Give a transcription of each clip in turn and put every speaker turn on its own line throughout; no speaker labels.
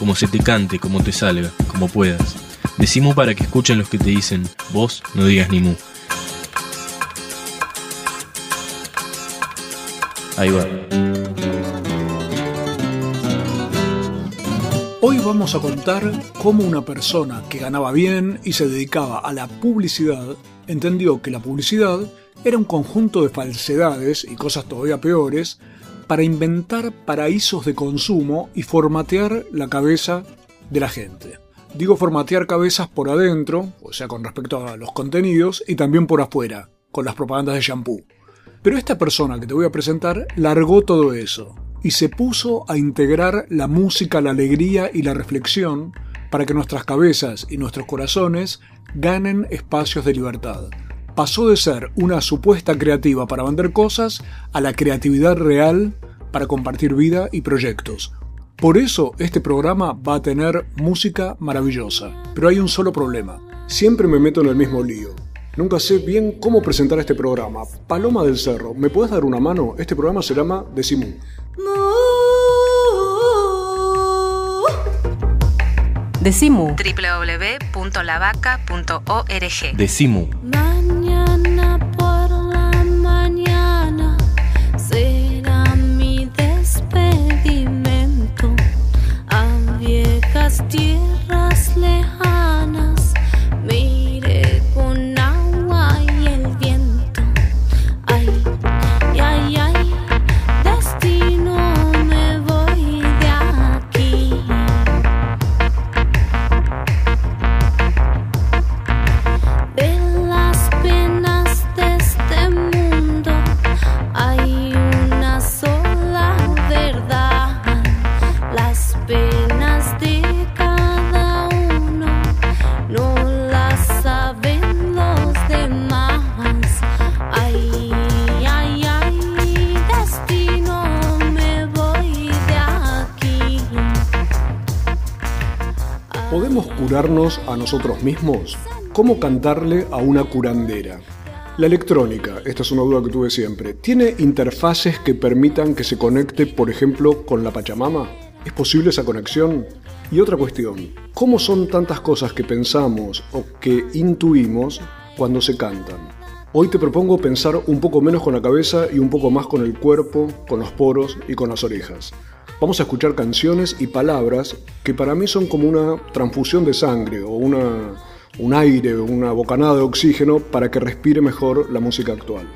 como se te cante, como te salga, como puedas. Decimu para que escuchen los que te dicen, vos no digas ni mu. Ahí va.
Hoy vamos a contar cómo una persona que ganaba bien y se dedicaba a la publicidad entendió que la publicidad era un conjunto de falsedades y cosas todavía peores para inventar paraísos de consumo y formatear la cabeza de la gente. Digo formatear cabezas por adentro, o sea, con respecto a los contenidos, y también por afuera, con las propagandas de shampoo. Pero esta persona que te voy a presentar largó todo eso y se puso a integrar la música, la alegría y la reflexión para que nuestras cabezas y nuestros corazones ganen espacios de libertad. Pasó de ser una supuesta creativa para vender cosas a la creatividad real para compartir vida y proyectos. Por eso este programa va a tener música maravillosa. Pero hay un solo problema. Siempre me meto en el mismo lío. Nunca sé bien cómo presentar este programa. Paloma del Cerro, ¿me puedes dar una mano? Este programa se llama Decimú.
Decimu. www.lavaca.org.
Decimu.
Nosotros mismos? ¿Cómo cantarle a una curandera? La electrónica, esta es una duda que tuve siempre, ¿tiene interfaces que permitan que se conecte, por ejemplo, con la Pachamama? ¿Es posible esa conexión? Y otra cuestión, ¿cómo son tantas cosas que pensamos o que intuimos cuando se cantan? Hoy te propongo pensar un poco menos con la cabeza y un poco más con el cuerpo, con los poros y con las orejas. Vamos a escuchar canciones y palabras que para mí son como una transfusión de sangre o una, un aire, una bocanada de oxígeno para que respire mejor la música actual.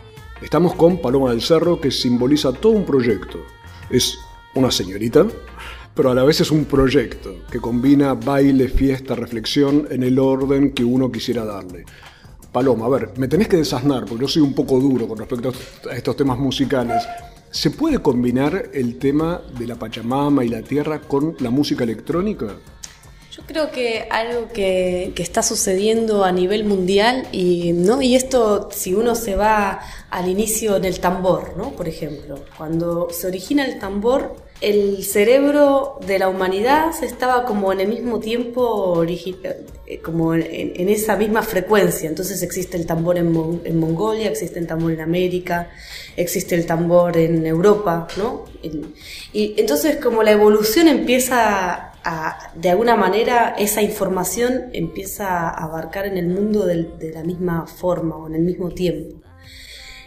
Estamos con Paloma del Cerro que simboliza todo un proyecto. Es una señorita, pero a la vez es un proyecto que combina baile, fiesta, reflexión en el orden que uno quisiera darle. Paloma, a ver, me tenés que desasnar porque yo soy un poco duro con respecto a estos temas musicales. ¿Se puede combinar el tema de la Pachamama y la tierra con la música electrónica?
Yo creo que algo que, que está sucediendo a nivel mundial y, ¿no? y esto si uno se va al inicio en el tambor, ¿no? por ejemplo, cuando se origina el tambor, el cerebro de la humanidad estaba como en el mismo tiempo, eh, como en, esa misma frecuencia. Entonces existe el tambor en, Mon- en Mongolia, existe el tambor en América, existe el tambor en Europa, ¿no? Y entonces como la evolución empieza a, de alguna manera, esa información empieza a abarcar en el mundo de la misma forma o en el mismo tiempo.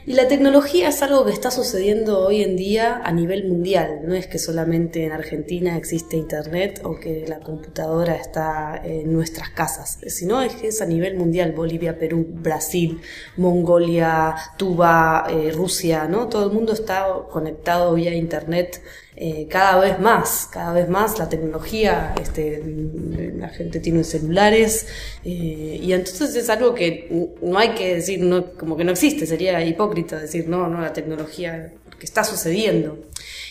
Y la tecnología es algo que está sucediendo hoy en día a nivel mundial. No es que solamente en Argentina existe Internet o que la computadora está en nuestras casas, sino es que es a nivel mundial. Bolivia, Perú, Brasil, Mongolia, Tuba, eh, Rusia, ¿no? Todo el mundo está conectado vía Internet eh, cada vez más, cada vez más la tecnología, este, la gente tiene celulares eh, y entonces es algo que no hay que decir, como que no existe, sería hipócrita decir, no, no, la tecnología, porque está sucediendo.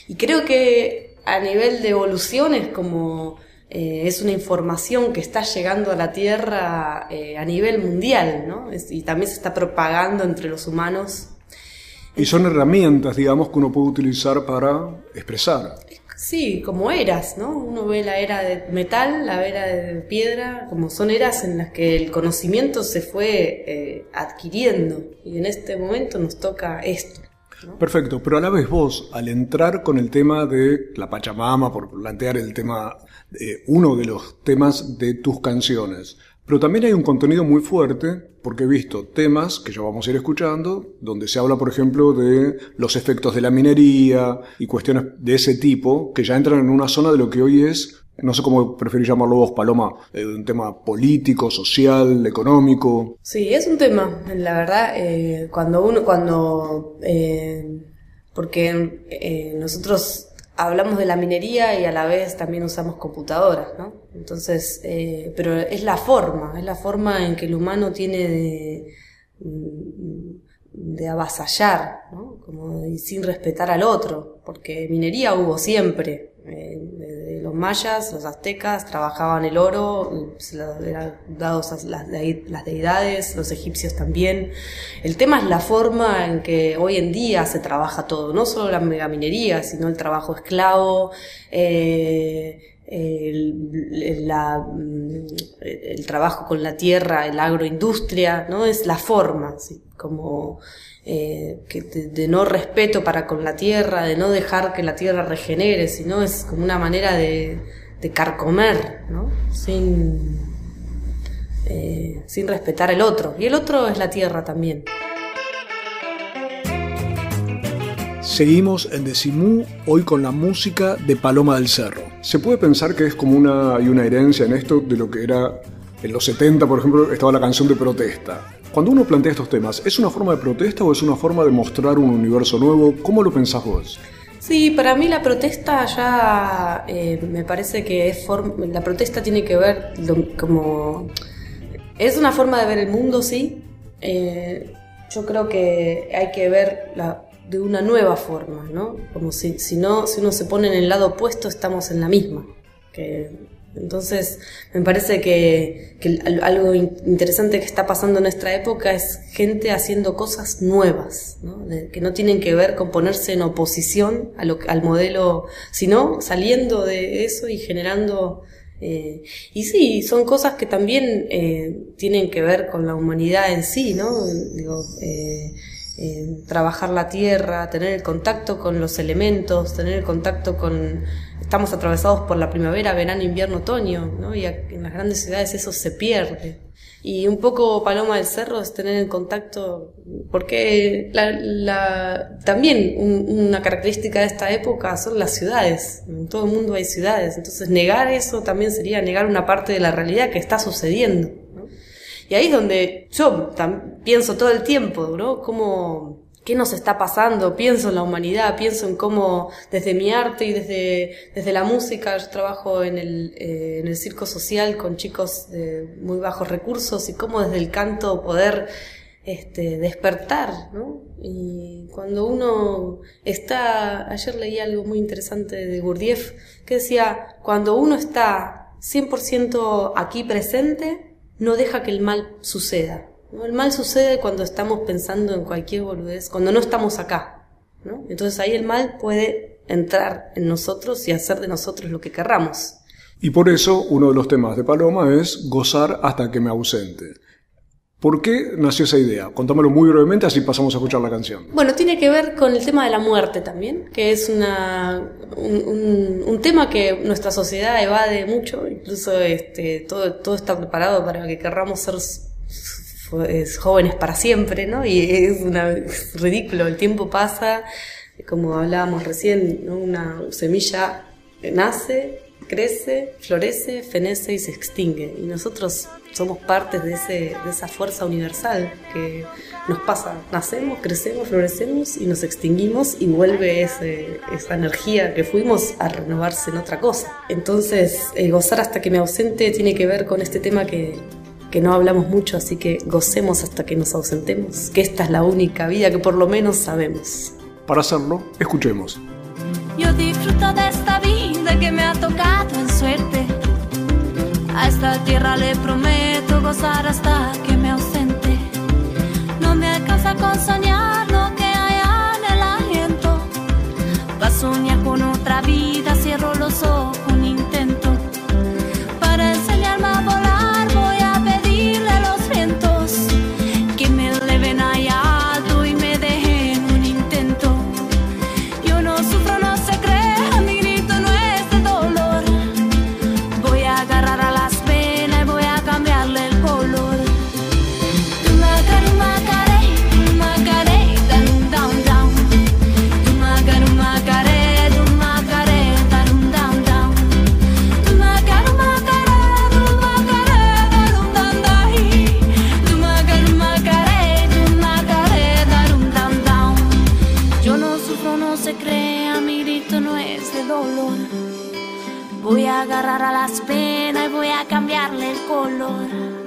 Y creo que a nivel de evolución es como eh, es una información que está llegando a la Tierra a nivel mundial, ¿no? Y también se está propagando entre los humanos.
Y son herramientas, digamos, que uno puede utilizar para expresar.
Sí, como eras, ¿no? Uno ve la era de metal, la era de piedra, como son eras en las que el conocimiento se fue eh, adquiriendo. Y en este momento nos toca esto.
Perfecto, pero a la vez vos, al entrar con el tema de la Pachamama, por plantear el tema, eh, uno de los temas de tus canciones, pero también hay un contenido muy fuerte, porque he visto temas que ya vamos a ir escuchando, donde se habla, por ejemplo, de los efectos de la minería y cuestiones de ese tipo, que ya entran en una zona de lo que hoy es, no sé cómo preferís llamarlo vos, Paloma, eh, un tema político, social, económico.
Sí, es un tema, la verdad, eh, cuando uno, cuando, eh, porque eh, nosotros hablamos de la minería y a la vez también usamos computadoras, ¿no? Entonces, eh, pero es la forma, es la forma en que el humano tiene de, de avasallar, ¿no? Como de- sin respetar al otro, porque minería hubo siempre. eh, mayas, los aztecas trabajaban el oro, se lo eran dados a las, dei- las deidades, los egipcios también. El tema es la forma en que hoy en día se trabaja todo, no solo la megaminería, sino el trabajo esclavo, eh, el trabajo con la tierra, el agroindustria, ¿no? Es la forma, ¿sí? como eh, que de, de no respeto para con la tierra, de no dejar que la tierra regenere, sino es como una manera de, de carcomer, ¿no? Sin, eh, sin respetar el otro. Y el otro es la tierra también.
Seguimos en Decimú, hoy con la música de Paloma del Cerro. Se puede pensar que es como una, hay una herencia en esto de lo que era en los 70, por ejemplo, estaba la canción de protesta. Cuando uno plantea estos temas, ¿es una forma de protesta o es una forma de mostrar un universo nuevo? ¿Cómo lo pensás vos?
Sí, para mí la protesta ya eh, me parece que es la protesta tiene que ver como es una forma de ver el mundo, sí. Eh, yo creo que hay que ver la- de una nueva forma, ¿no? Como si, si no, si uno se pone en el lado opuesto, estamos en la misma. Entonces, me parece que, que al- algo in- interesante que está pasando en nuestra época es gente haciendo cosas nuevas, ¿no? Que no tienen que ver con ponerse en oposición a lo, al modelo, sino saliendo de eso y generando... eh, y sí, son cosas que también eh, tienen que ver con la humanidad en sí, ¿no? Digo, eh, eh, trabajar la tierra, tener el contacto con los elementos, tener el contacto con... Estamos atravesados por la primavera, verano, invierno, otoño, ¿no? Y en las grandes ciudades eso se pierde. Y un poco Paloma del Cerro es tener el contacto, porque la, también un- una característica de esta época son las ciudades. En todo el mundo hay ciudades. Entonces negar eso también sería negar una parte de la realidad que está sucediendo. ¿no? Y ahí es donde yo pienso todo el tiempo, ¿no? Cómo, ¿Qué nos está pasando? Pienso en la humanidad, pienso en cómo desde mi arte y desde, desde la música, yo trabajo en el, eh, en el circo social con chicos de muy bajos recursos y cómo desde el canto poder este, despertar, ¿no? Y cuando uno está, ayer leí algo muy interesante de Gurdjieff que decía, cuando uno está 100% aquí presente, no deja que el mal suceda. ¿No? El mal sucede cuando estamos pensando en cualquier boludez, cuando no estamos acá. ¿no? Entonces ahí el mal puede entrar en nosotros y hacer de nosotros lo que querramos.
Y por eso uno de los temas de Paloma es gozar hasta que me ausente. ¿Por qué nació esa idea? Contámelo muy brevemente, así pasamos a escuchar la canción.
Bueno, tiene que ver con el tema de la muerte también, que es una, un, un- un tema que nuestra sociedad evade mucho, incluso este, todo, todo está preparado para que querramos ser s- s- jóvenes para siempre, ¿no? Y es, una, es ridículo, el tiempo pasa, como hablábamos recién, ¿no? una semilla nace, crece, florece, fenece y se extingue. Y nosotros somos partes de, ese, de esa fuerza universal que nos pasa. Nacemos, crecemos, florecemos y nos extinguimos y vuelve ese- esa energía que fuimos a renovarse en otra cosa. Entonces, eh, gozar hasta que me ausente tiene que ver con este tema que, que no hablamos mucho, así que gocemos hasta que nos ausentemos, que esta es la única vida que por lo menos sabemos.
Para hacerlo, escuchemos.
Yo disfruto de esta vida que me ha tocado en suerte. A esta tierra le prometo gozar hasta que me ausente. No me alcanza con soñar lo que hay en el aliento. Va a soñar con otra vida, cierro los ojos, el color.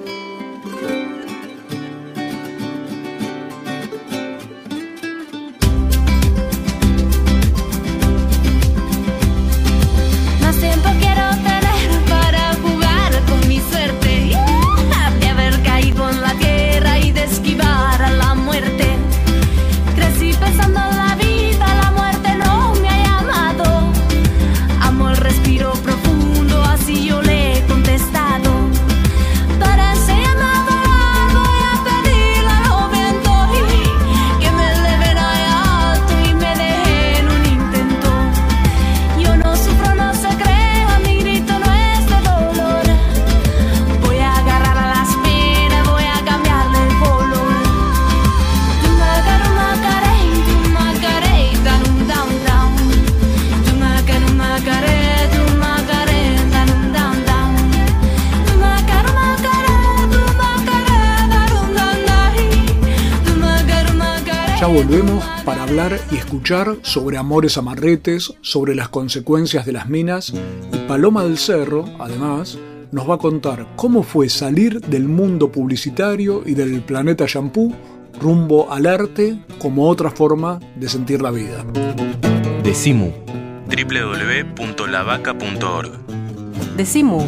Y
escuchar sobre amores amarretes, sobre las consecuencias de las minas y Paloma del Cerro, además, nos va a contar cómo fue salir del mundo publicitario y del planeta shampoo rumbo al arte como otra forma de sentir la vida.
Decimu. www.lavaca.org
Decimu.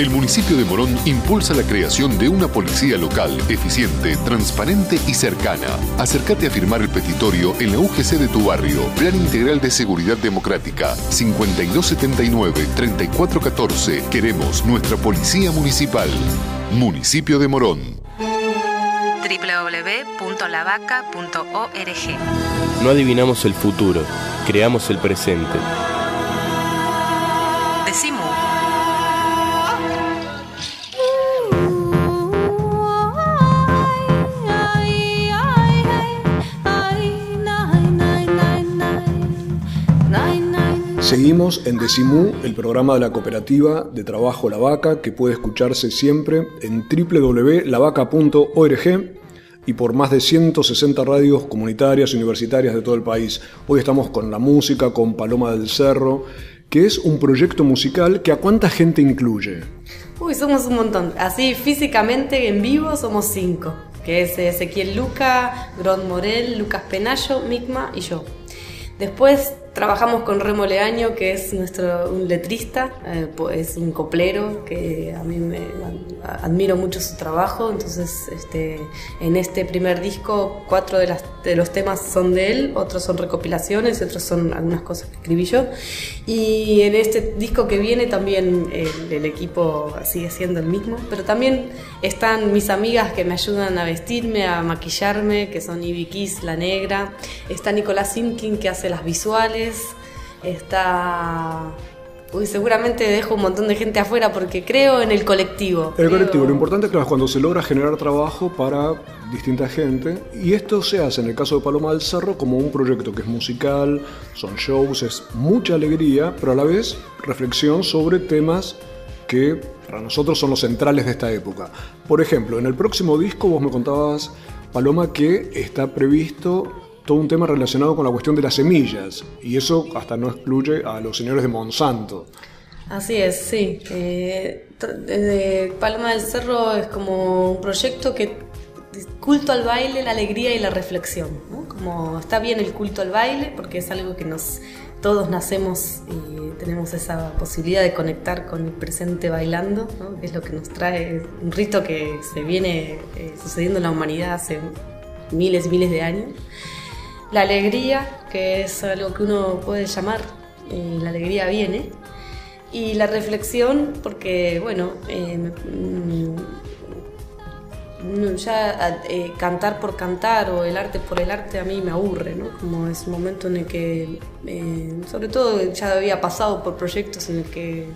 El municipio de Morón impulsa la creación de una policía local eficiente, transparente y cercana. Acércate a firmar el petitorio en la UGC de tu barrio. Plan Integral de Seguridad Democrática 5279-3414. Queremos nuestra policía municipal. Municipio de Morón.
www.lavaca.org.
No adivinamos el futuro, creamos el presente.
Decimu.
Seguimos en Decimú, el programa de la cooperativa de trabajo La Vaca, que puede escucharse siempre en www.lavaca.org y por más de 160 radios comunitarias universitarias de todo el país. Hoy estamos con la música, con Paloma del Cerro, que es un proyecto musical que a cuánta gente incluye.
Uy, somos un montón. Así físicamente en vivo somos cinco. Que es Ezequiel Luca, Grod Morel, Lucas Penayo, Migma y yo. Después trabajamos con Remo Leaño, que es nuestro un letrista, eh, es un coplero que a mí me admiro mucho su trabajo. Entonces, este, en este primer disco, cuatro de, las, de los temas son de él, otros son recopilaciones otros son algunas cosas que escribí yo. Y en este disco que viene también el, el equipo sigue siendo el mismo, pero también están mis amigas que me ayudan a vestirme, a maquillarme, que son Ivy Kiss, la negra. Está Nicolás Simkin que hace las visuales. Está Uy, seguramente dejo un montón de gente afuera porque creo en el colectivo.
El colectivo, lo importante es cuando se logra generar trabajo para distinta gente y esto se hace en el caso de Paloma del Cerro como un proyecto que es musical, son shows, es mucha alegría, pero a la vez reflexión sobre temas que para nosotros son los centrales de esta época. Por ejemplo, en el próximo disco vos me contabas, Paloma, que está previsto todo un tema relacionado con la cuestión de las semillas, y eso hasta no excluye a los señores de Monsanto.
Así es, sí. Eh, Paloma del Cerro es como un proyecto que culto al baile, la alegría y la reflexión. Como está bien el culto al baile, porque es algo que nos todos nacemos y tenemos esa posibilidad de conectar con el presente bailando, que es lo que nos trae un rito que se viene eh, sucediendo en la humanidad hace miles y miles de años la alegría, que es algo que uno puede llamar, eh, la alegría viene, y la reflexión, porque, bueno, eh, mm, ya eh, cantar por cantar o el arte por el arte a mí me aburre, ¿no? Como es un momento en el que, sobre todo ya había pasado por proyectos en el que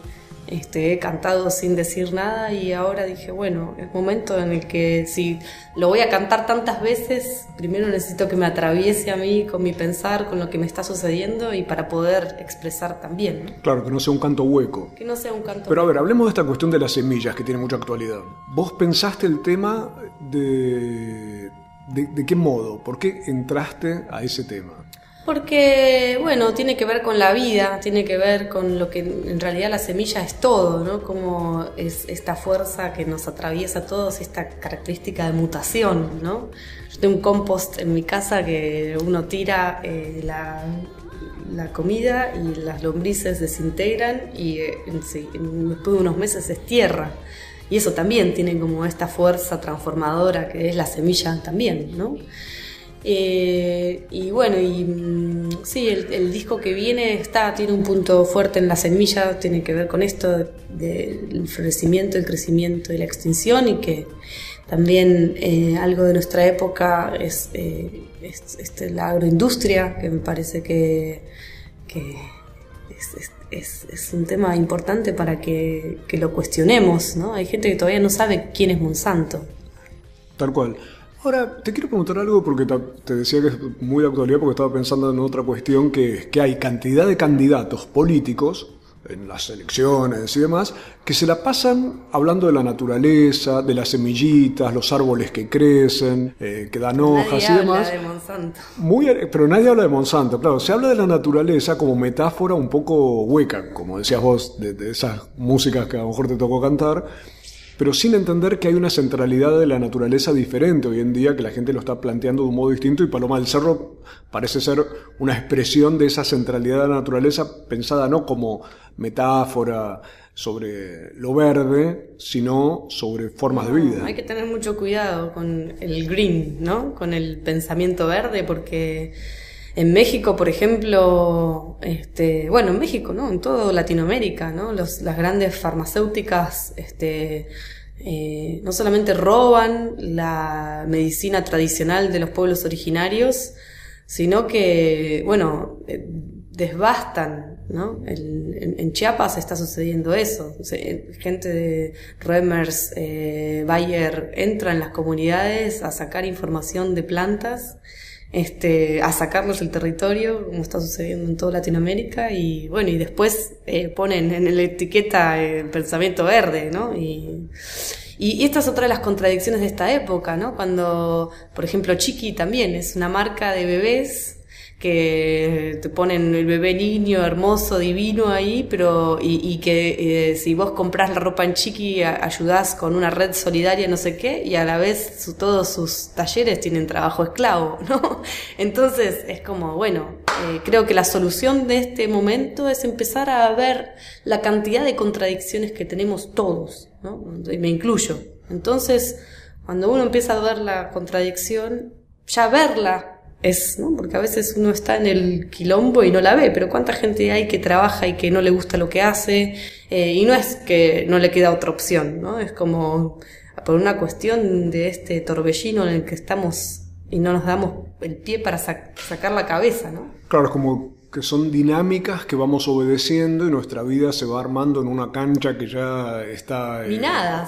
este, he cantado sin decir nada y ahora dije, bueno, es momento en el que si lo voy a cantar tantas veces, primero necesito que me atraviese a mí con mi pensar, con lo que me está sucediendo y para poder expresar también.
Claro, que no sea un canto hueco.
Que no sea un canto
Pero a ver, hablemos de esta cuestión de las semillas que tiene mucha actualidad. ¿Vos pensaste el tema de, de qué modo? ¿Por qué entraste a ese tema?
Porque, bueno, tiene que ver con la vida, tiene que ver con lo que en realidad la semilla es todo, ¿no? Como es esta fuerza que nos atraviesa a todos, esta característica de mutación, ¿no? Yo tengo un compost en mi casa que uno tira eh, la, comida y las lombrices desintegran y eh, después de unos meses es tierra. Y eso también tiene como esta fuerza transformadora que es la semilla también, ¿no? Eh, y bueno, y mm, sí, el, disco que viene está, tiene un punto fuerte en la semilla, tiene que ver con esto del florecimiento, el crecimiento y la extinción, y que también eh, algo de nuestra época es, eh, la agroindustria, que me parece que, es, un tema importante para que, que lo cuestionemos. ¿no? Hay gente que todavía no sabe quién es Monsanto.
Tal cual. Ahora, te quiero preguntar algo porque te decía que es muy de actualidad porque estaba pensando en otra cuestión que es que hay cantidad de candidatos políticos en las elecciones y demás, que se la pasan hablando de la naturaleza, de las semillitas, los árboles que crecen, eh, que dan hojas
y
demás.
Habla de Monsanto.
Muy, pero nadie habla de Monsanto, claro. Se habla de la naturaleza como metáfora un poco hueca, como decías vos, de, de esas músicas que a lo mejor te tocó cantar pero sin entender que hay una centralidad de la naturaleza diferente hoy en día, que la gente lo está planteando de un modo distinto y Paloma del Cerro parece ser una expresión de esa centralidad de la naturaleza pensada no como metáfora sobre lo verde, sino sobre formas de vida.
Hay que tener mucho cuidado con el green, ¿no? Con el pensamiento verde, porque en México, por ejemplo, este, bueno, en México, ¿no? En toda Latinoamérica, ¿no? Los, las grandes farmacéuticas, este, eh, no solamente roban la medicina tradicional de los pueblos originarios, sino que, bueno, eh, desbastan, ¿no? en, Chiapas está sucediendo eso. gente de Remers, eh, Bayer entra en las comunidades a sacar información de plantas este, a sacarlos del territorio, como está sucediendo en toda Latinoamérica, y bueno, y después eh, ponen en la etiqueta el pensamiento verde, ¿no? Y, y, esta es otra de las contradicciones de esta época, ¿no? Cuando, por ejemplo, Chiqui también es una marca de bebés que te ponen el bebé niño hermoso, divino ahí, pero y, que eh, si vos compras la ropa en chiqui ayudás con una red solidaria, no sé qué, y a la vez todos sus talleres tienen trabajo esclavo, ¿no? Entonces es como, bueno, eh, creo que la solución de este momento es empezar a ver la cantidad de contradicciones que tenemos todos, ¿no? Y me incluyo. Entonces, cuando uno empieza a ver la contradicción, ya verla es, ¿no? Porque a veces uno está en el quilombo y no la ve, pero cuánta gente hay que trabaja y que no le gusta lo que hace, eh, y no es que no le queda otra opción, ¿no? Es como por una cuestión de este torbellino en el que estamos y no nos damos el pie para sacar la cabeza, ¿no?
Claro, es como que son dinámicas que vamos obedeciendo y nuestra vida se va armando en una cancha que ya está
eh,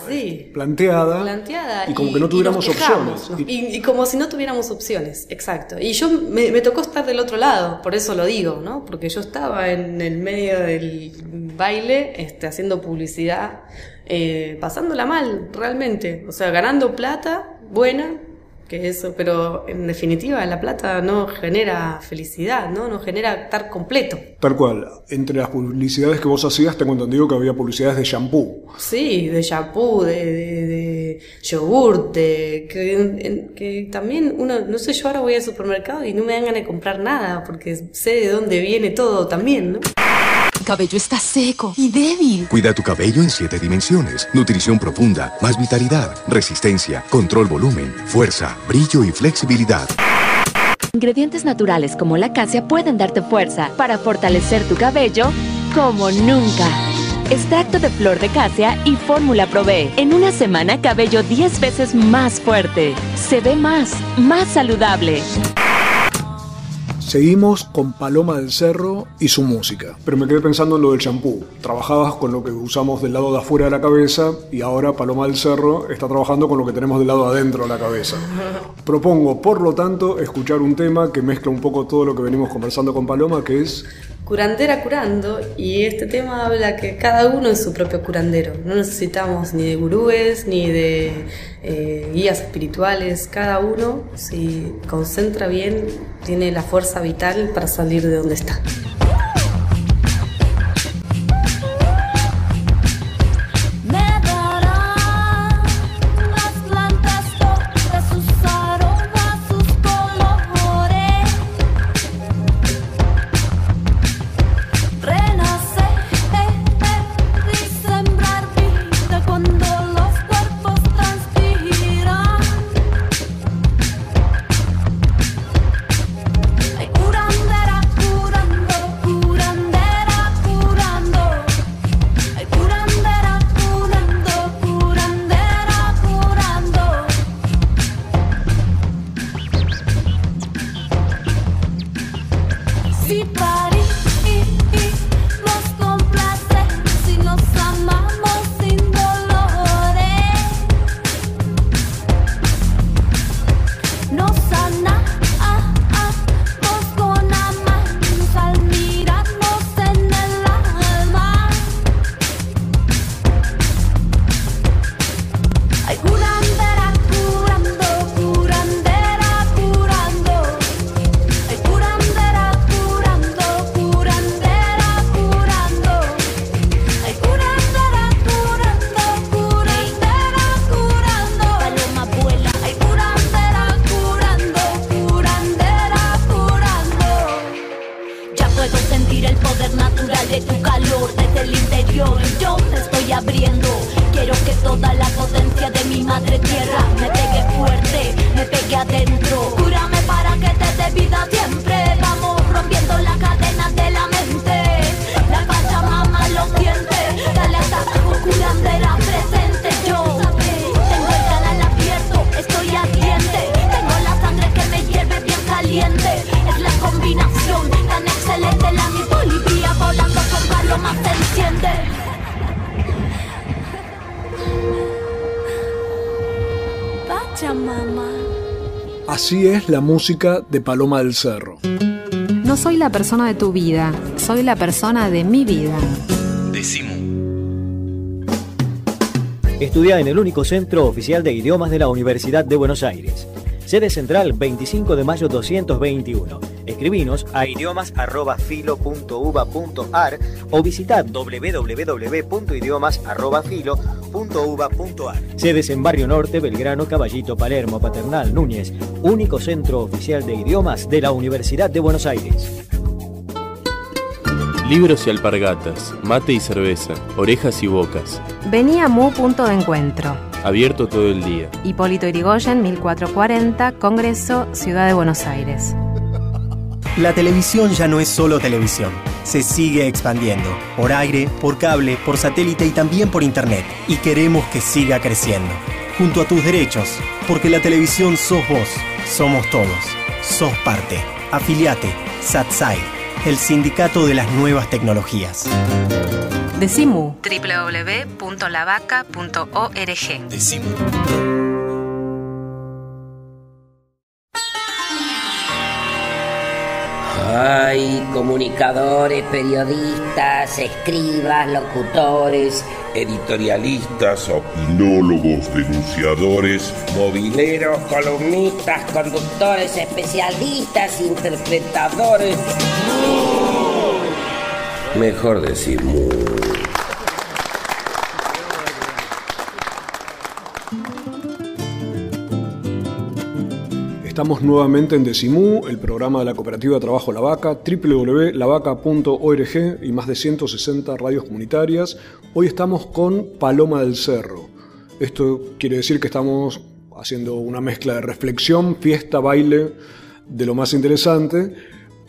sí.
planteada,
planteada
y como que no tuviéramos opciones.
Y, como si no tuviéramos opciones, exacto. Y yo me, me, tocó estar del otro lado, por eso lo digo, ¿no? Porque yo estaba en el medio del baile este, haciendo publicidad, eh, pasándola mal, realmente. O sea, ganando plata buena, que eso, pero en definitiva la plata no genera felicidad, ¿no? No genera estar completo.
Tal cual. Entre las publicidades que vos hacías, tengo entendido que había publicidades de shampoo.
Sí, de shampoo, de, de, de yogur, de que, que, también uno, no sé, yo ahora voy al supermercado y no me dan ganas de comprar nada porque sé de dónde viene todo también, ¿no?
Cabello está seco y débil.
Cuida tu cabello en siete dimensiones. Nutrición profunda, más vitalidad, resistencia, control volumen, fuerza, brillo y flexibilidad.
Ingredientes naturales como la acacia pueden darte fuerza para fortalecer tu cabello como nunca. Extracto de flor de casia y fórmula Probé. En una semana cabello 10 veces más fuerte. Se ve más, más saludable.
Seguimos con Paloma del Cerro y su música. Pero me quedé pensando en lo del champú. Trabajabas con lo que usamos del lado de afuera de la cabeza y ahora Paloma del Cerro está trabajando con lo que tenemos del lado adentro de la cabeza. Propongo, por lo tanto, escuchar un tema que mezcla un poco todo lo que venimos conversando con Paloma, que es
curandera curando y este tema habla que cada uno es su propio curandero. No necesitamos ni de gurúes ni de eh, guías espirituales. Cada uno, si concentra bien, tiene la fuerza vital para salir de donde está.
Así es la música de Paloma del Cerro.
No soy la persona de tu vida, soy la persona de mi vida.
Decimu. Estudia en el único centro oficial de idiomas de la Universidad de Buenos Aires. Sede central 25 de mayo 221 Escribinos a idiomas.filo.uva.ar o visita www.idiomas.filo.uva.ar. Sedes en Barrio Norte, Belgrano, Caballito, Palermo, Paternal, Núñez. Único centro oficial de idiomas de la Universidad de Buenos Aires.
Libros y alpargatas, mate y cerveza, orejas y bocas.
Vení a Mu Punto de Encuentro.
Abierto todo el día.
Hipólito Irigoyen, 1440, Congreso, Ciudad de Buenos Aires.
La televisión ya no es solo televisión. Se sigue expandiendo. Por aire, por cable, por satélite y también por internet. Y queremos que siga creciendo. Junto a tus derechos. Porque la televisión sos vos. Somos todos. Sos parte. Afiliate. SATSAI. El sindicato de las nuevas tecnologías.
Decimu.
www.lavaca.org.
Decimu.
Hay comunicadores, periodistas, escribas, locutores,
editorialistas, opinólogos, denunciadores,
mobileros, columnistas, conductores, especialistas, interpretadores.
Mejor decir
Estamos nuevamente en Decimú, el programa de la cooperativa trabajo La Vaca, www.lavaca.org y más de 160 radios comunitarias. Hoy estamos con Paloma del Cerro. Esto quiere decir que estamos haciendo una mezcla de reflexión, fiesta, baile, de lo más interesante,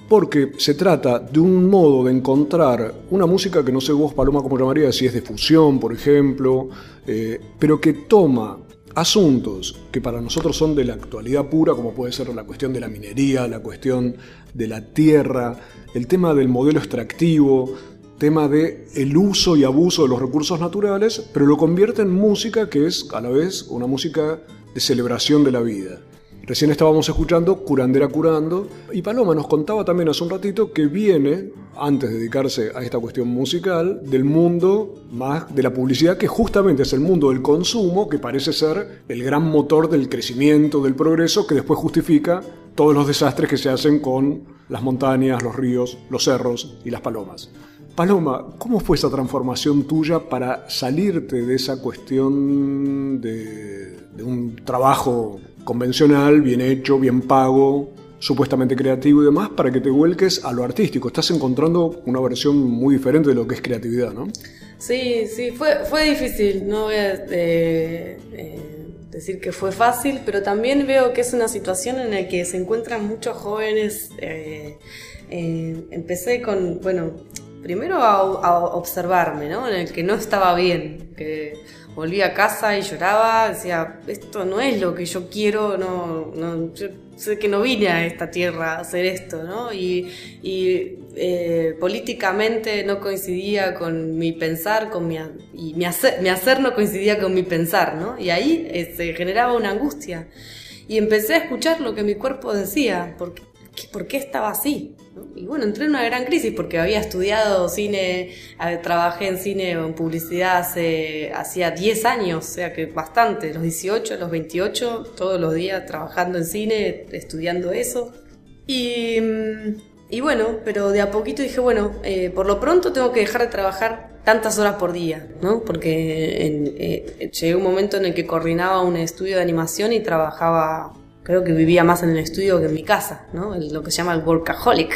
porque se trata de un modo de encontrar una música que no sé vos, Paloma, cómo llamaría, si es de fusión, por ejemplo, eh, pero que toma asuntos que para nosotros son de la actualidad pura, como puede ser la cuestión de la minería, la cuestión de la tierra, el tema del modelo extractivo, tema de el uso y abuso de los recursos naturales, pero lo convierte en música que es a la vez una música de celebración de la vida. Recién estábamos escuchando Curandera Curando y Paloma nos contaba también hace un ratito que viene, antes de dedicarse a esta cuestión musical, del mundo más de la publicidad, que justamente es el mundo del consumo, que parece ser el gran motor del crecimiento, del progreso, que después justifica todos los desastres que se hacen con las montañas, los ríos, los cerros y las palomas. Paloma, ¿cómo fue esa transformación tuya para salirte de esa cuestión de, un trabajo convencional, bien hecho, bien pago, supuestamente creativo y demás, para que te vuelques a lo artístico. Estás encontrando una versión muy diferente de lo que es creatividad, ¿no?
Sí, sí, fue, fue difícil. No voy a eh, eh, decir que fue fácil, pero también veo que es una situación en la que se encuentran muchos jóvenes. Eh, empecé con, bueno, primero a, a, observarme, ¿no? En el que no estaba bien, que volví a casa y lloraba, decía, esto no es lo que yo quiero, no, no sé que no vine a esta tierra a hacer esto, ¿no? Y, y eh, políticamente no coincidía con mi pensar, con mi, y mi hacer, mi hacer no coincidía con mi pensar, ¿no? Y ahí eh, se generaba una angustia. Y empecé a escuchar lo que mi cuerpo decía, porque ¿por qué estaba así? Y bueno, entré en una gran crisis porque había estudiado cine, trabajé en cine o en publicidad hace hacía 10 años, o sea que bastante, los 18, los 28, todos los días trabajando en cine, estudiando eso. Y, y bueno, pero de a poquito dije, bueno, eh, por lo pronto tengo que dejar de trabajar tantas horas por día, ¿no? Porque en, eh, llegué un momento en el que coordinaba un estudio de animación y trabajaba creo que vivía más en el estudio que en mi casa, ¿no? lo que se llama el workaholic.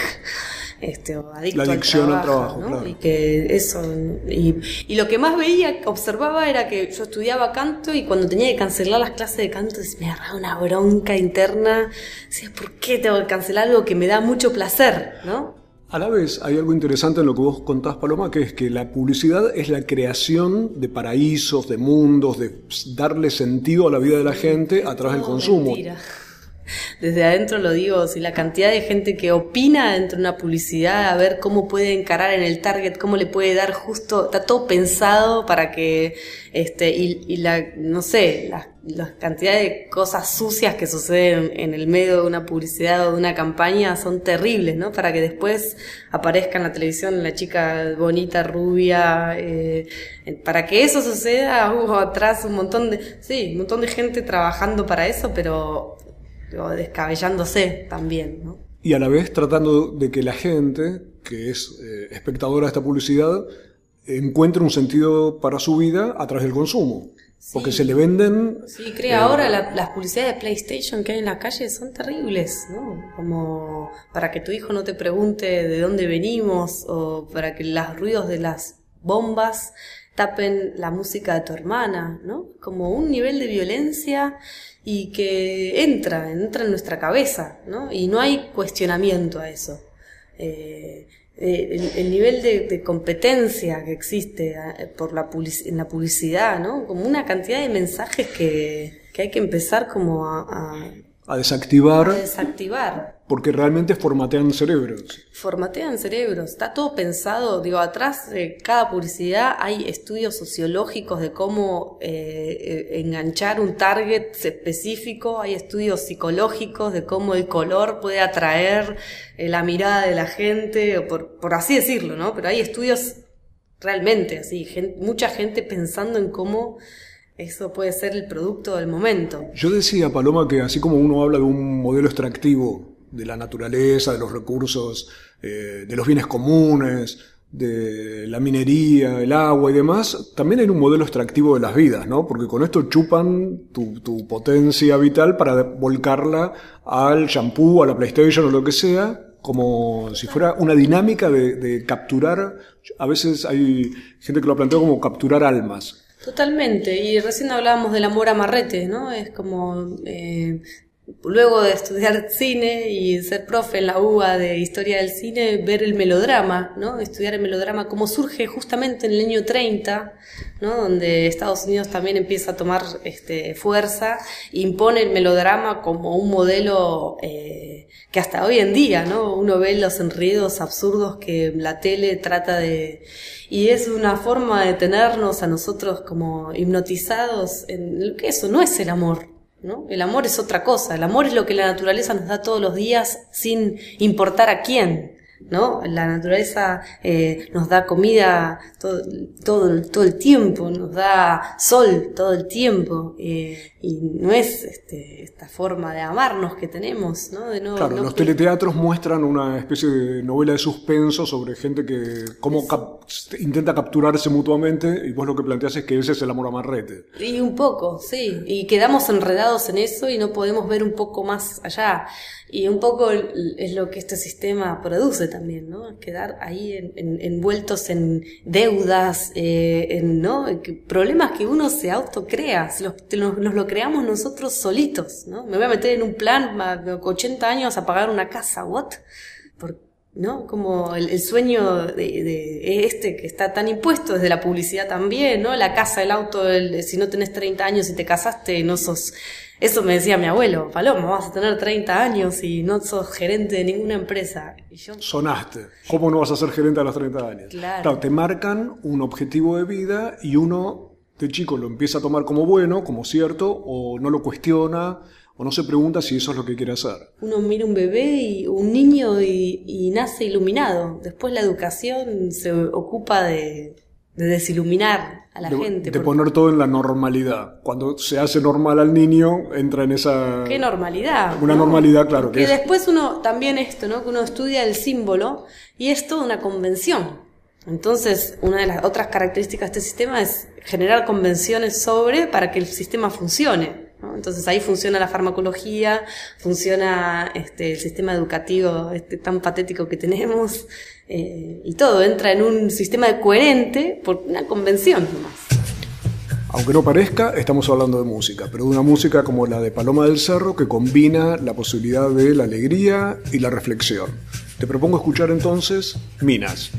Este, o adicto
la adicción
al trabajo, ¿no?
claro.
y que eso y, y, lo que más veía observaba era que yo estudiaba canto y cuando tenía que cancelar las clases de canto me agarraba una bronca interna decía ¿por qué tengo que cancelar algo que me da mucho placer? ¿no?
A la vez hay algo interesante en lo que vos contás, Paloma, que es que la publicidad es la creación de paraísos, de mundos, de darle sentido a la vida de la gente a través del consumo.
Mentira desde adentro lo digo, si la cantidad de gente que opina dentro de una publicidad, a ver cómo puede encarar en el target, cómo le puede dar justo, está todo pensado para que, este, y, y la, no sé, la, la, cantidad de cosas sucias que suceden en el medio de una publicidad o de una campaña son terribles, ¿no? Para que después aparezca en la televisión la chica bonita, rubia, eh, para que eso suceda, hubo atrás un montón de, sí, un montón de gente trabajando para eso, pero descabellándose también, ¿no?
y a la vez tratando de que la gente, que es eh, espectadora de esta publicidad, encuentre un sentido para su vida a través del consumo. Porque se le venden...
Sí, creo, ahora la- las publicidades de PlayStation que hay en la calle son terribles, ¿no? Como para que tu hijo no te pregunte de dónde venimos o para que los ruidos de las bombas tapen la música de tu hermana, ¿no? Como un nivel de violencia y que entra, entra en nuestra cabeza, ¿no? Y no hay cuestionamiento a eso. Eh, eh, el, el nivel de, de competencia que existe eh, por la en la publicidad, ¿no? Como una cantidad de mensajes que, que hay que empezar como a, a-
a desactivar
a desactivar.
Porque realmente formatean cerebros.
Formatean cerebros, está todo pensado, digo, atrás de cada publicidad hay estudios sociológicos de cómo eh, eh, enganchar un target específico, hay estudios psicológicos de cómo el color puede atraer eh, la mirada de la gente, o por, por así decirlo, ¿no? Pero hay estudios realmente así, mucha gente pensando en cómo eso puede ser el producto del momento.
Yo decía, Paloma, que así como uno habla de un modelo extractivo de la naturaleza, de los recursos, eh, de los bienes comunes, de la minería, el agua y demás, también hay un modelo extractivo de las vidas, ¿no? Porque con esto chupan tu, tu potencia vital para volcarla al shampoo, a la PlayStation o lo que sea, como si fuera una dinámica de, capturar, a veces hay gente que lo plantea como capturar almas.
Totalmente, y recién hablábamos del amor amarrete, ¿no? Es como, eh, luego de estudiar cine y ser profe en la UBA de historia del cine, ver el melodrama, ¿no? Estudiar el melodrama, cómo surge justamente en el año 30, ¿no? Donde Estados Unidos también empieza a tomar este, fuerza, impone el melodrama como un modelo eh, que hasta hoy en día, ¿no? Uno ve los enredos absurdos que la tele trata de... Y es una forma de tenernos a nosotros como hipnotizados en lo que eso no es el amor, ¿no? El amor es otra cosa, el amor es lo que la naturaleza nos da todos los días sin importar a quién, ¿no? La naturaleza eh, nos da comida todo, todo, todo el tiempo, nos da sol todo el tiempo, eh, y no es este, esta forma de amarnos que tenemos, ¿no? De no,
Claro,
no-
los teleteatros muestran una especie de novela de suspenso sobre gente que cómo cap- intenta capturarse mutuamente y vos lo que planteas es que ese es el amor amarrete.
Y un poco, sí. Y quedamos enredados en eso y no podemos ver un poco más allá. Y un poco es lo que este sistema produce también, ¿no? Quedar ahí en- en- envueltos en deudas, eh, en ¿no? Problemas que uno se autocrea, los- nos lo creamos nosotros solitos, ¿no? Me voy a meter en un plan, a 80 años a pagar una casa, ¿what? Por- ¿no? Como el, el sueño de, de este que está tan impuesto desde la publicidad también, ¿no? La casa, el auto, el- si no tenés 30 años y te casaste, no sos... Eso me decía mi abuelo, Paloma, vas a tener 30 años y no sos gerente de ninguna empresa. Y yo,
Sonaste. ¿Cómo no vas a ser gerente a los 30 años?
Claro.
te marcan un objetivo de vida y uno de chico lo empieza a tomar como bueno, como cierto, o no lo cuestiona, o no se pregunta si eso es lo que quiere hacer.
uno mira un bebé y un niño y, y nace iluminado. Después la educación se ocupa de, de desiluminar a la
de,
gente.
de
porque-
poner todo en la normalidad. Cuando se hace normal al niño, entra en esa...
Qué normalidad.
Una
¿no?
normalidad, claro, que
Que
es-
después uno, también esto, ¿no? Que uno estudia el símbolo y es toda una convención. Entonces, una de las otras características de este sistema es generar convenciones sobre para que el sistema funcione. Entonces ahí funciona la farmacología, funciona este, el sistema educativo este, tan patético que tenemos eh, y todo entra en un sistema coherente por una convención nomás.
Aunque no parezca, estamos hablando de música, pero de una música como la de Paloma del Cerro que combina la posibilidad de la alegría y la reflexión. Te propongo escuchar entonces Minas.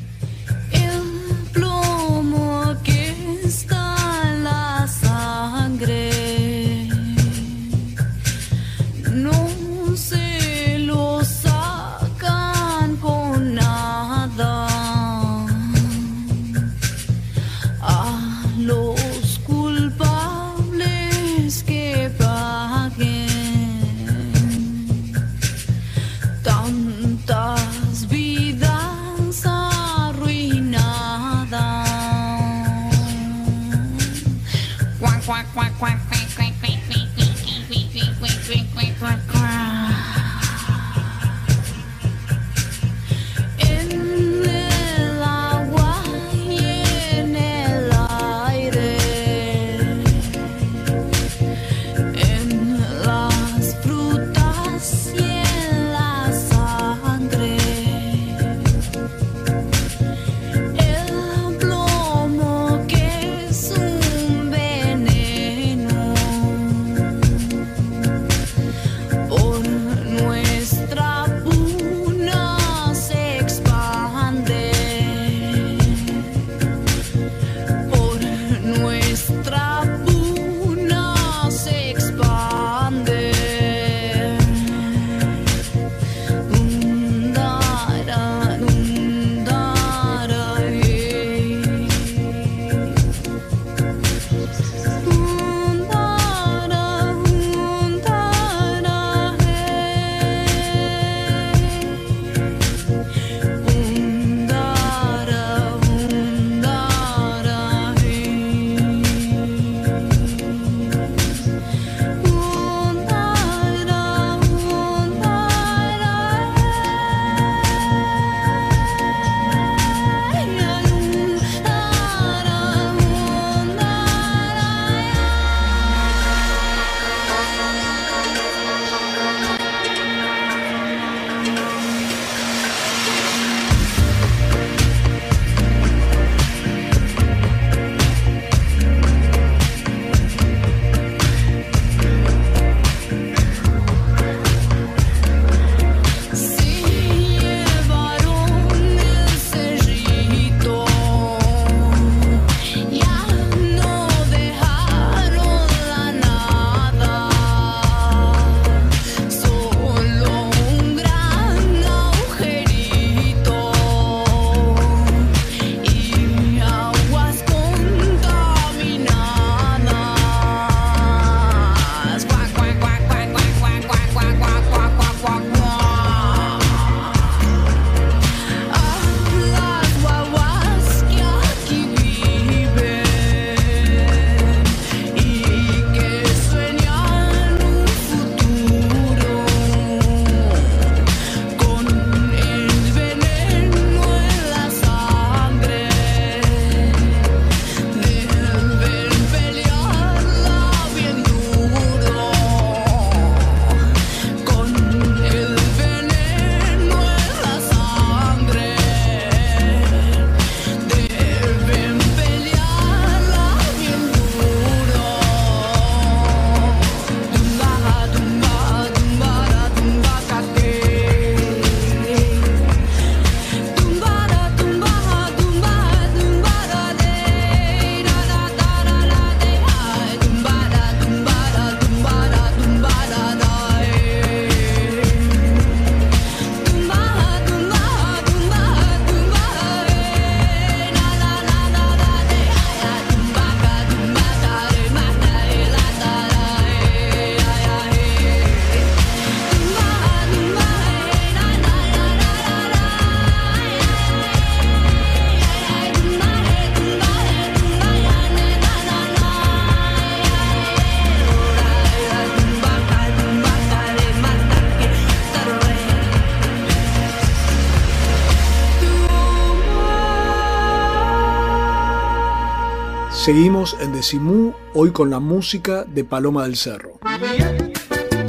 Seguimos en Decimú, hoy con la música de Paloma del Cerro.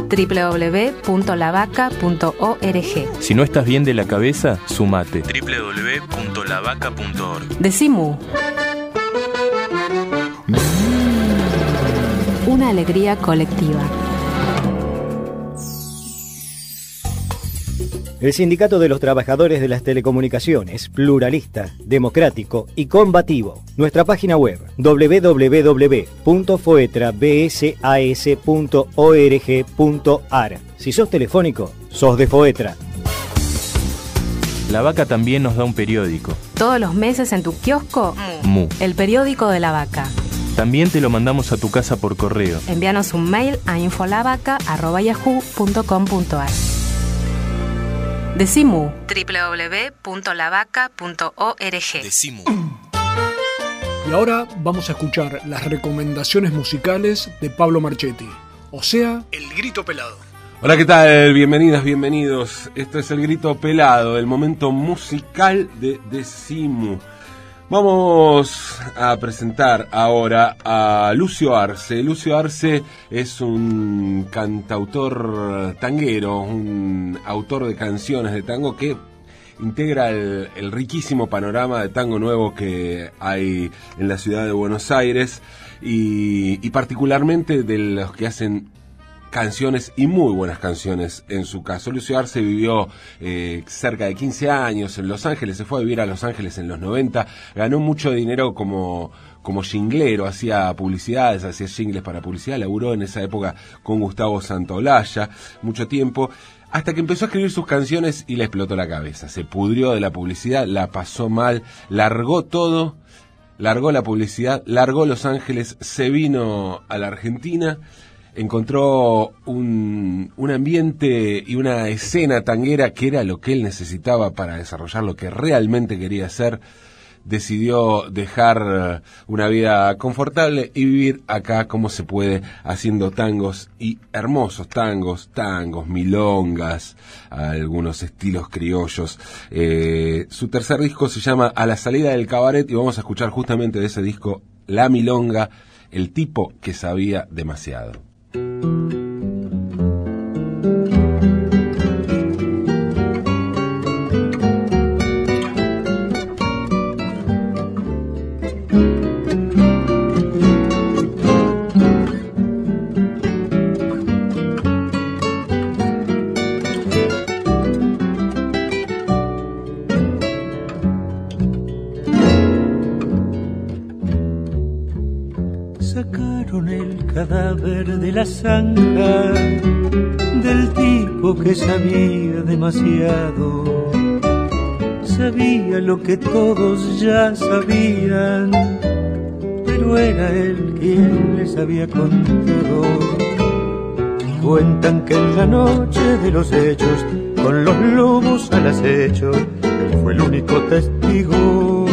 www.lavaca.org
Si no estás bien de la cabeza, sumate. www.lavaca.org
Decimu. Una alegría colectiva.
El Sindicato de los Trabajadores de las Telecomunicaciones, pluralista, democrático y combativo. Nuestra página web www.foetrabsas.org.ar. Si sos telefónico, sos de Foetra.
La vaca también nos da un periódico.
Todos los meses en tu kiosco,
Mu.
el periódico de la vaca.
También te lo mandamos a tu casa por correo.
Envíanos un mail a infolavaca.yahoo.com.ar. Decimu. www.lavaca.org.
Y ahora vamos a escuchar las recomendaciones musicales de Pablo Marchetti, o sea, El Grito Pelado.
Hola, ¿qué tal? Bienvenidas, bienvenidos. Esto es el grito pelado, el momento musical de Decimu. Vamos a presentar ahora a Lucio Arce. Lucio Arce es un cantautor tanguero, un autor de canciones de tango que integra el, riquísimo panorama de tango nuevo que hay en la ciudad de Buenos Aires y particularmente de los que hacen canciones y muy buenas canciones en su caso. Lucio Arce vivió eh, cerca de 15 años en Los Ángeles, se fue a vivir a Los Ángeles en los 90, ganó mucho dinero como como jinglero, hacía publicidades, hacía jingles para publicidad, laburó en esa época con Gustavo Santaolalla mucho tiempo, hasta que empezó a escribir sus canciones y le explotó la cabeza. Se pudrió de la publicidad, la pasó mal, largó todo, largó la publicidad, largó Los Ángeles, se vino a la Argentina encontró un, un, ambiente y una escena tanguera que era lo que él necesitaba para desarrollar lo que realmente quería hacer. Decidió dejar una vida confortable y vivir acá como se puede, haciendo tangos y hermosos tangos, tangos, milongas, algunos estilos criollos. Eh, su tercer disco se llama A la salida del cabaret y vamos a escuchar justamente de ese disco La Milonga, el tipo que sabía demasiado.
Thank you. Sabía demasiado. Sabía lo que todos ya sabían, pero era él quien les había contado. Cuentan que en la noche de los hechos, con los lobos al acecho, él fue el único testigo.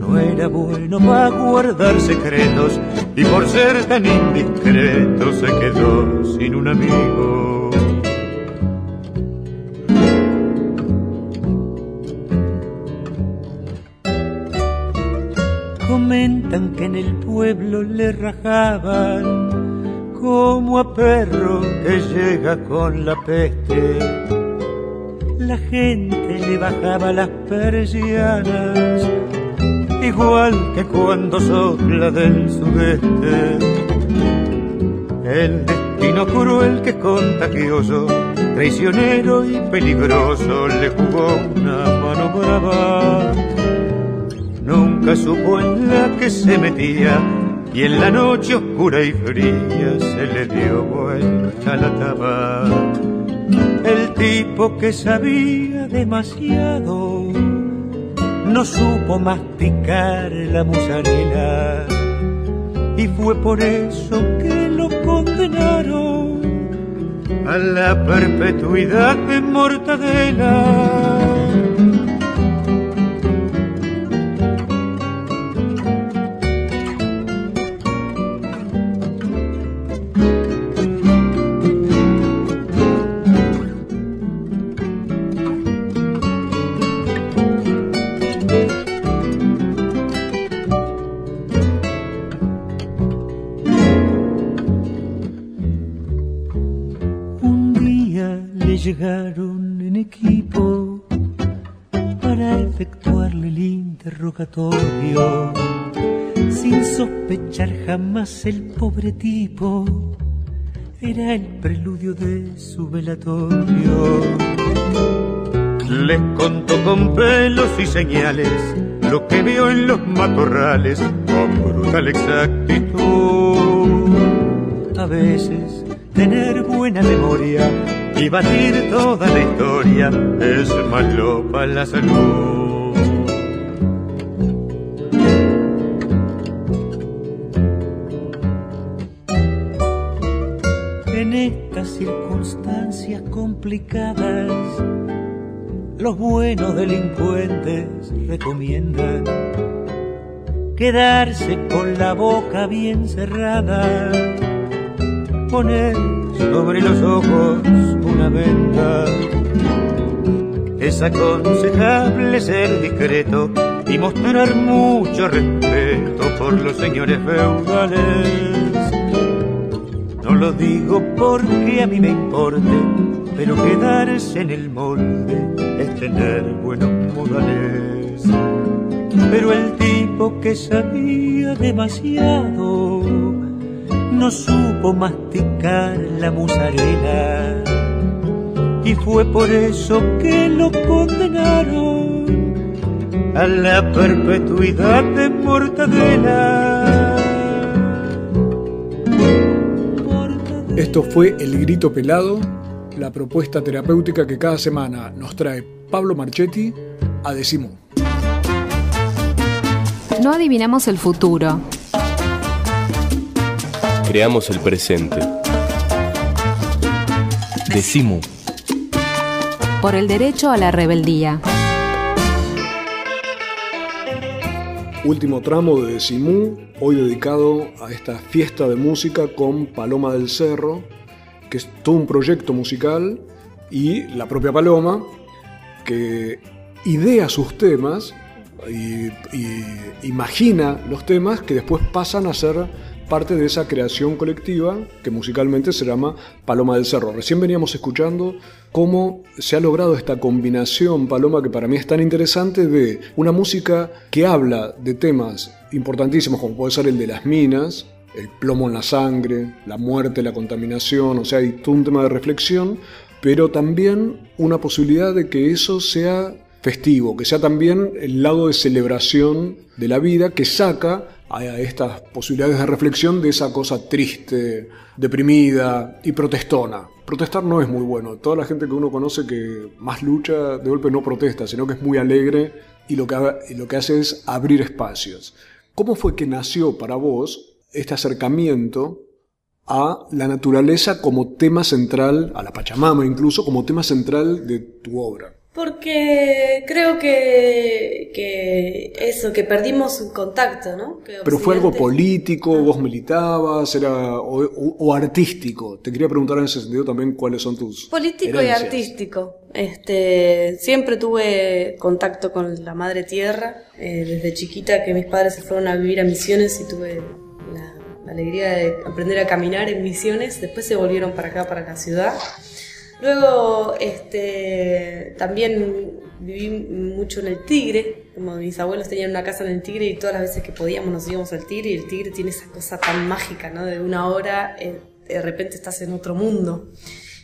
No era bueno para guardar secretos y por ser tan indiscreto se quedó sin un amigo. Como a perro que llega con la peste. La gente le bajaba las persianas igual que cuando sopla del sudeste. El destino cruel que contagioso, traicionero y peligroso le jugó una mano brava. Nunca supo en la que se metía y en la noche oscura y fría se le dio vuelta la taba. El tipo que sabía demasiado no supo masticar la musarela y fue por eso que lo condenaron a la perpetuidad de mortadela. Interrogatorio, sin sospechar jamás el pobre tipo, era el preludio de su velatorio. Les contó con pelos y señales lo que vio en los matorrales con brutal exactitud. A veces tener buena memoria y batir toda la historia es malo para la salud. Estas circunstancias complicadas, los buenos delincuentes recomiendan quedarse con la boca bien cerrada, poner sobre los ojos una venda. Es aconsejable ser discreto y mostrar mucho respeto por los señores feudales. Lo digo porque a mí me importe, pero quedarse en el molde es tener buenos modales. Pero el tipo que sabía demasiado no supo masticar la musarela y fue por eso que lo condenaron a la perpetuidad de mortadela.
Esto fue El Grito Pelado, la propuesta terapéutica que cada semana nos trae Pablo Marchetti a Decimo.
No adivinamos el futuro.
Creamos el presente. Decimu.
Por el derecho a la rebeldía.
Último tramo de Decimú, hoy dedicado a esta fiesta de música con Paloma del Cerro, que es todo un proyecto musical, y la propia Paloma, que idea sus temas y imagina los temas que después pasan a ser parte de esa creación colectiva que musicalmente se llama Paloma del Cerro. Recién veníamos escuchando cómo se ha logrado esta combinación, Paloma, que para mí es tan interesante, de una música que habla de temas importantísimos como puede ser el de las minas, el plomo en la sangre, la muerte, la contaminación, o sea, hay todo un tema de reflexión, pero también una posibilidad de que eso sea festivo, que sea también el lado de celebración de la vida que saca a estas posibilidades de reflexión de esa cosa triste, deprimida y protestona. Protestar no es muy bueno. Toda la gente que uno conoce que más lucha, de golpe no protesta, sino que es muy alegre y lo que, y lo que hace es abrir espacios. ¿Cómo fue que nació para vos este acercamiento a la naturaleza como tema central, a la Pachamama incluso, como tema central de tu obra?
Porque creo que, que eso, que perdimos un contacto, ¿no? Que
Pero fue algo político, vos militabas, era o, o- o artístico. Te quería preguntar en ese sentido también cuáles son tus
Político y artístico. Este, siempre tuve contacto con la madre tierra. eh, desde chiquita que mis padres se fueron a vivir a Misiones y tuve la, la alegría de aprender a caminar en Misiones. Después se volvieron para acá, para la ciudad. Luego, este, también viví mucho en el Tigre, como mis abuelos tenían una casa en el Tigre y todas las veces que podíamos nos íbamos al Tigre y el Tigre tiene esa cosa tan mágica, ¿no? De una hora, eh, de repente estás en otro mundo,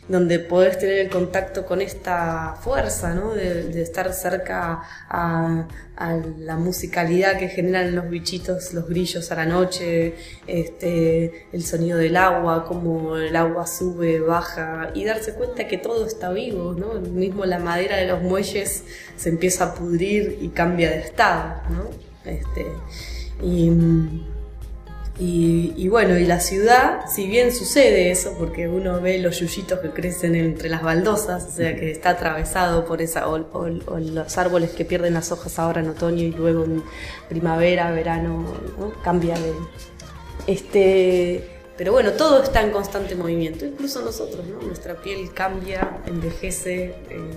donde podés tener el contacto con esta fuerza, ¿no? De, estar cerca a, a la musicalidad que generan los bichitos, los grillos a la noche, este, el sonido del agua, cómo el agua sube, baja, y darse cuenta que todo está vivo, ¿no? Mismo la madera de los muelles se empieza a pudrir y cambia de estado, ¿no? Este, y, y, bueno, y la ciudad, si bien sucede eso, porque uno ve los yuyitos que crecen entre las baldosas, o sea que está atravesado por esa, o, o- o los árboles que pierden las hojas ahora en otoño y luego en primavera, verano, ¿no? cambia de. Este, pero bueno, todo está en constante movimiento, incluso nosotros, ¿no? Nuestra piel cambia, envejece. eh,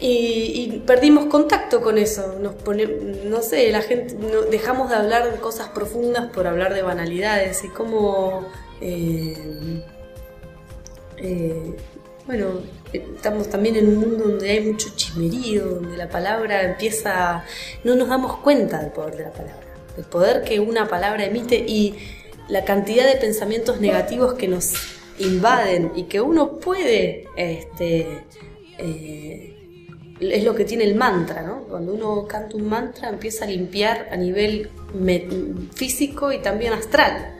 y, y perdimos contacto con eso. Nos pone, no sé, la gente no- dejamos de hablar de cosas profundas por hablar de banalidades y como eh, eh, bueno, estamos también en un mundo donde hay mucho chismerío, donde la palabra empieza, no nos damos cuenta del poder de la palabra, el poder que una palabra emite y la cantidad de pensamientos negativos que nos invaden y que uno puede, este, eh, es lo que tiene el mantra, ¿no? Cuando uno canta un mantra empieza a limpiar a nivel físico y también astral.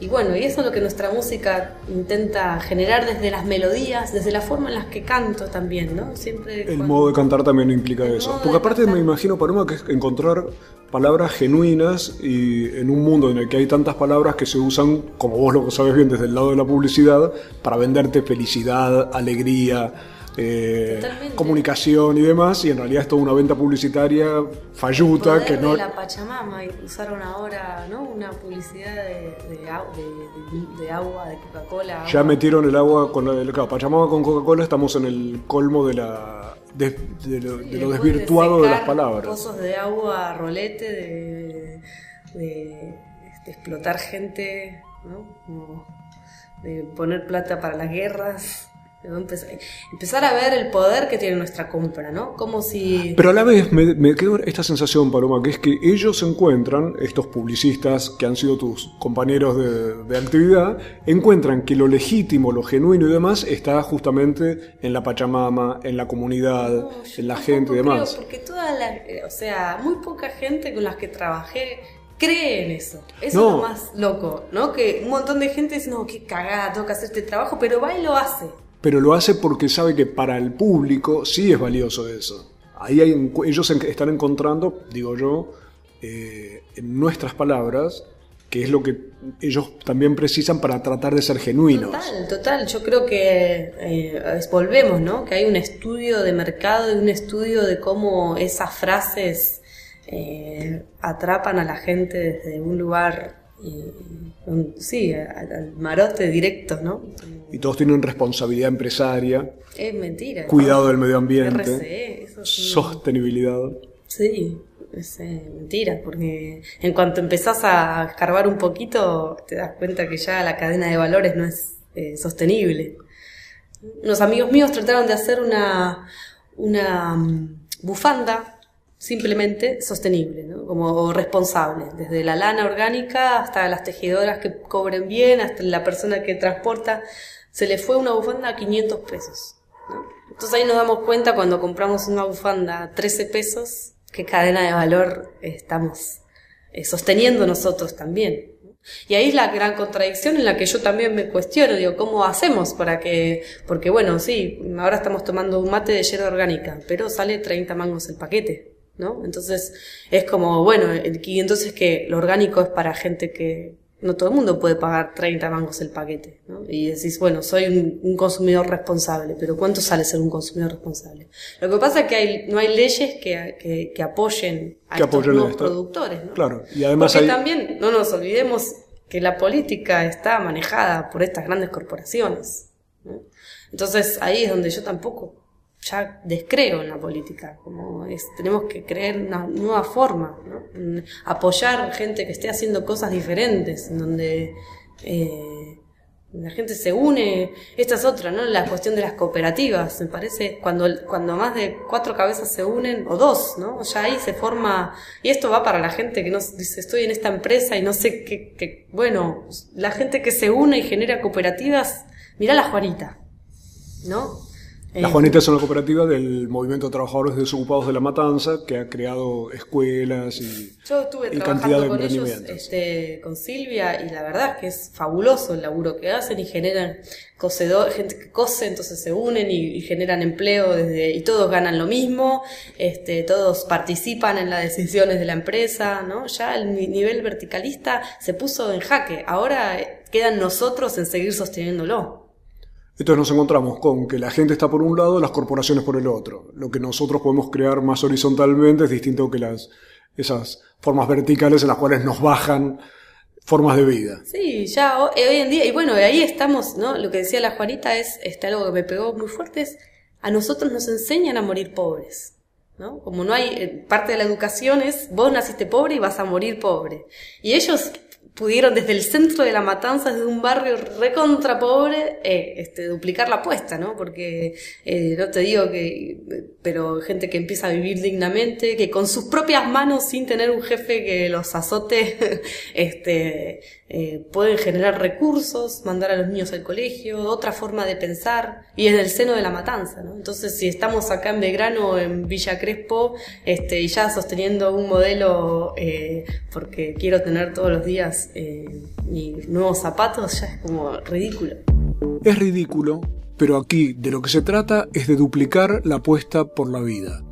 Y bueno, y eso es lo que nuestra música intenta generar desde las melodías, desde la forma en las que canto también, ¿no?
Siempre el modo de cantar también implica eso. Porque aparte me imagino, Paloma, que es encontrar palabras genuinas y en un mundo en el que hay tantas palabras que se usan, como vos lo sabes bien desde el lado de la publicidad, para venderte felicidad, alegría, eh, comunicación y demás, y en realidad es toda una venta publicitaria falluta que no...
la Pachamama usaron ahora ¿no? una publicidad de, de, agua, de Coca-Cola.
Ya metieron el agua con la claro, Pachamama con Coca-Cola, estamos en el colmo de la de, lo, desvirtuado de, las palabras.
Pozos de agua, rolete, de, explotar gente, ¿no? de poner plata para las guerras. Empezar a ver el poder que tiene nuestra compra, ¿no? Como si...
Pero a la vez me, me quedó esta sensación, Paloma, que es que ellos encuentran, estos publicistas que han sido tus compañeros de, actividad, encuentran que lo legítimo, lo genuino y demás está justamente en la Pachamama, en la comunidad, en la gente y demás.
porque toda la... O sea, muy poca gente con las que trabajé cree en eso. Eso es lo más loco, ¿no? Que un montón de gente dice, no, qué cagada, tengo que hacer este trabajo, pero va y lo hace
pero lo hace porque sabe que para el público sí es valioso eso. Ahí hay, ellos están encontrando, digo yo, eh, en nuestras palabras, que es lo que ellos también precisan para tratar de ser genuinos.
Total, total. Yo creo que eh, volvemos, ¿no? Que hay un estudio de mercado y un estudio de cómo esas frases eh, atrapan a la gente desde un lugar sí, al, marote directo, ¿no?
Y todos tienen responsabilidad empresaria.
Es mentira.
Cuidado del medio ambiente. Sostenibilidad.
Sí, es eh, mentira, porque en cuanto empezás a escarbar un poquito, te das cuenta que ya la cadena de valores no es eh, sostenible. Unos amigos míos trataron de hacer una, una mm, bufanda simplemente sostenible, ¿no? Como responsable, desde la lana orgánica hasta las tejedoras que cobren bien, hasta la persona que transporta, se le fue una bufanda a 500 pesos. Entonces ahí nos damos cuenta cuando compramos una bufanda a 13 pesos, qué cadena de valor estamos eh, sosteniendo nosotros también. Y ahí es la gran contradicción en la que yo también me cuestiono, digo, ¿cómo hacemos para que, porque bueno, sí, ahora estamos tomando un mate de hierba orgánica, pero sale 30 mangos el paquete. ¿No? Entonces es como, bueno, y entonces que lo orgánico es para gente que no todo el mundo puede pagar 30 mangos el paquete, ¿no? Y decís, bueno, soy un, consumidor responsable, pero ¿cuánto sale ser un consumidor responsable? Lo que pasa es que hay, no hay leyes que, que, apoyen a estos nuevos productores, ¿no?
Claro, y además
Porque también no nos olvidemos que la política está manejada por estas grandes corporaciones, Entonces ahí es donde yo tampoco ya descreo en la política, como es, tenemos que creer una nueva forma, ¿no? apoyar gente que esté haciendo cosas diferentes, en donde eh, la gente se une, esta es otra, ¿no? La cuestión de las cooperativas, me parece, cuando, cuando más de cuatro cabezas se unen, o dos, ¿no? Ya ahí se forma, y esto va para la gente que no dice, estoy en esta empresa y no sé qué, bueno, la gente que se une y genera cooperativas, mira la Juanita, ¿no?
La Juanita es una cooperativa del Movimiento de Trabajadores Desocupados de la Matanza que ha creado escuelas y,
Yo estuve trabajando con ellos, este, con Silvia, y la verdad es que es fabuloso el laburo que hacen y generan gente que cose, entonces se unen y, generan empleo desde, y todos ganan lo mismo, este, todos participan en las decisiones de la empresa, ¿no? Ya el nivel verticalista se puso en jaque, ahora quedan nosotros en seguir sosteniéndolo.
Entonces nos encontramos con que la gente está por un lado, las corporaciones por el otro. Lo que nosotros podemos crear más horizontalmente es distinto que las, esas formas verticales en las cuales nos bajan formas de vida.
Sí, ya eh, hoy en día, y bueno, ahí estamos, ¿no? Lo que decía la Juanita es, este, algo que me pegó muy fuerte, es a nosotros nos enseñan a morir pobres. ¿no? Como no hay, eh, parte de la educación es, vos naciste pobre y vas a morir pobre. Y ellos pudieron desde el centro de la matanza, desde un barrio recontra pobre, eh, este, duplicar la apuesta, ¿no? Porque eh, no te digo que, pero gente que empieza a vivir dignamente, que con sus propias manos, sin tener un jefe que los azote, este, eh, pueden generar recursos, mandar a los niños al colegio, otra forma de pensar, y es del seno de la matanza, ¿no? Entonces, si estamos acá en Belgrano, en Villa Crespo, este, y ya sosteniendo un modelo, eh, porque quiero tener todos los días eh, mis nuevos zapatos, ya es como ridículo.
Es ridículo, pero aquí de lo que se trata es de duplicar la apuesta por la vida.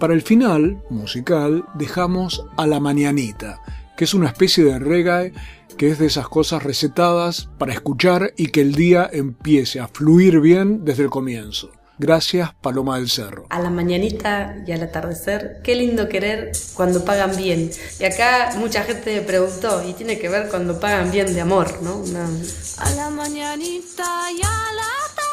Para el final, musical, dejamos a la mañanita, que es una especie de reggae que es de esas cosas recetadas para escuchar y que el día empiece a fluir bien desde el comienzo. Gracias, Paloma del Cerro.
A la mañanita y al atardecer, qué lindo querer cuando pagan bien. Y acá mucha gente me preguntó, y tiene que ver cuando pagan bien de amor, ¿no? Una...
A la mañanita y al atardecer,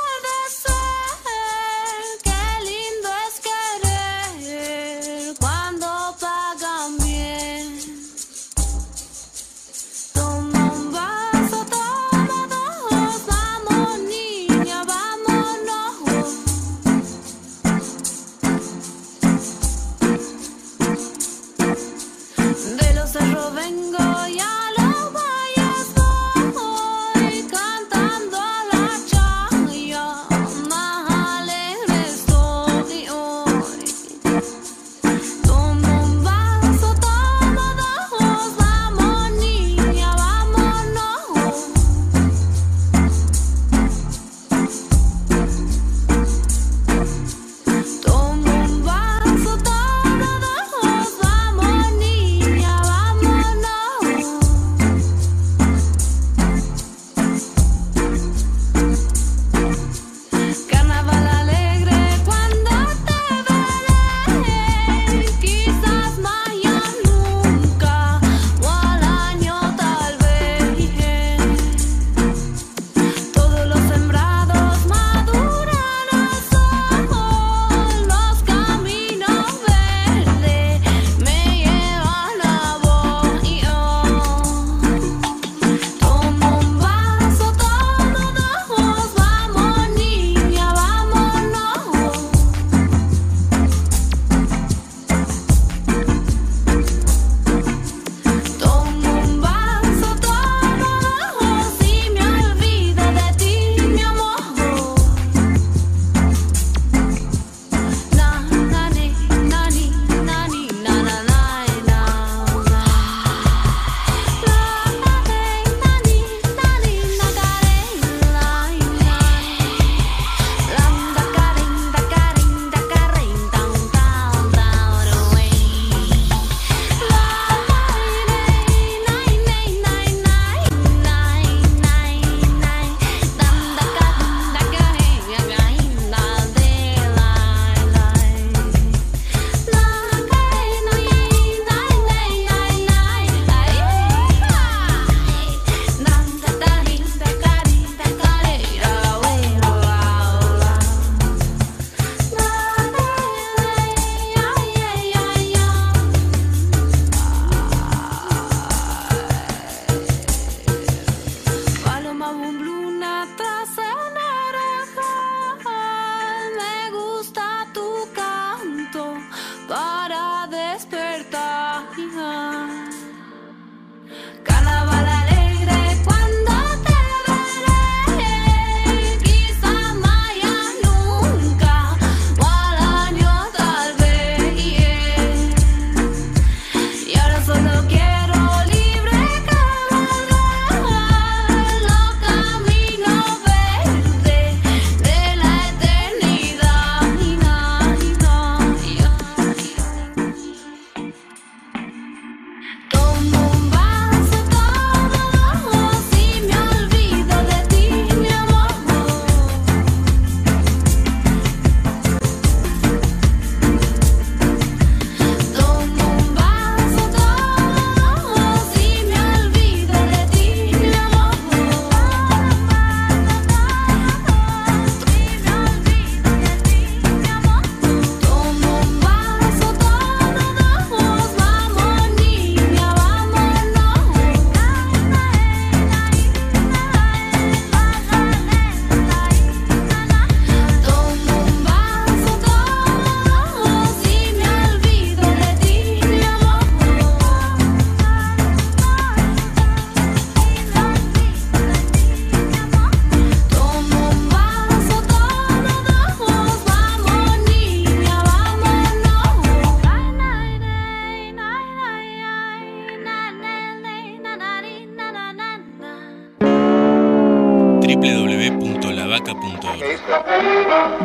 un
blue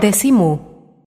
Decimu.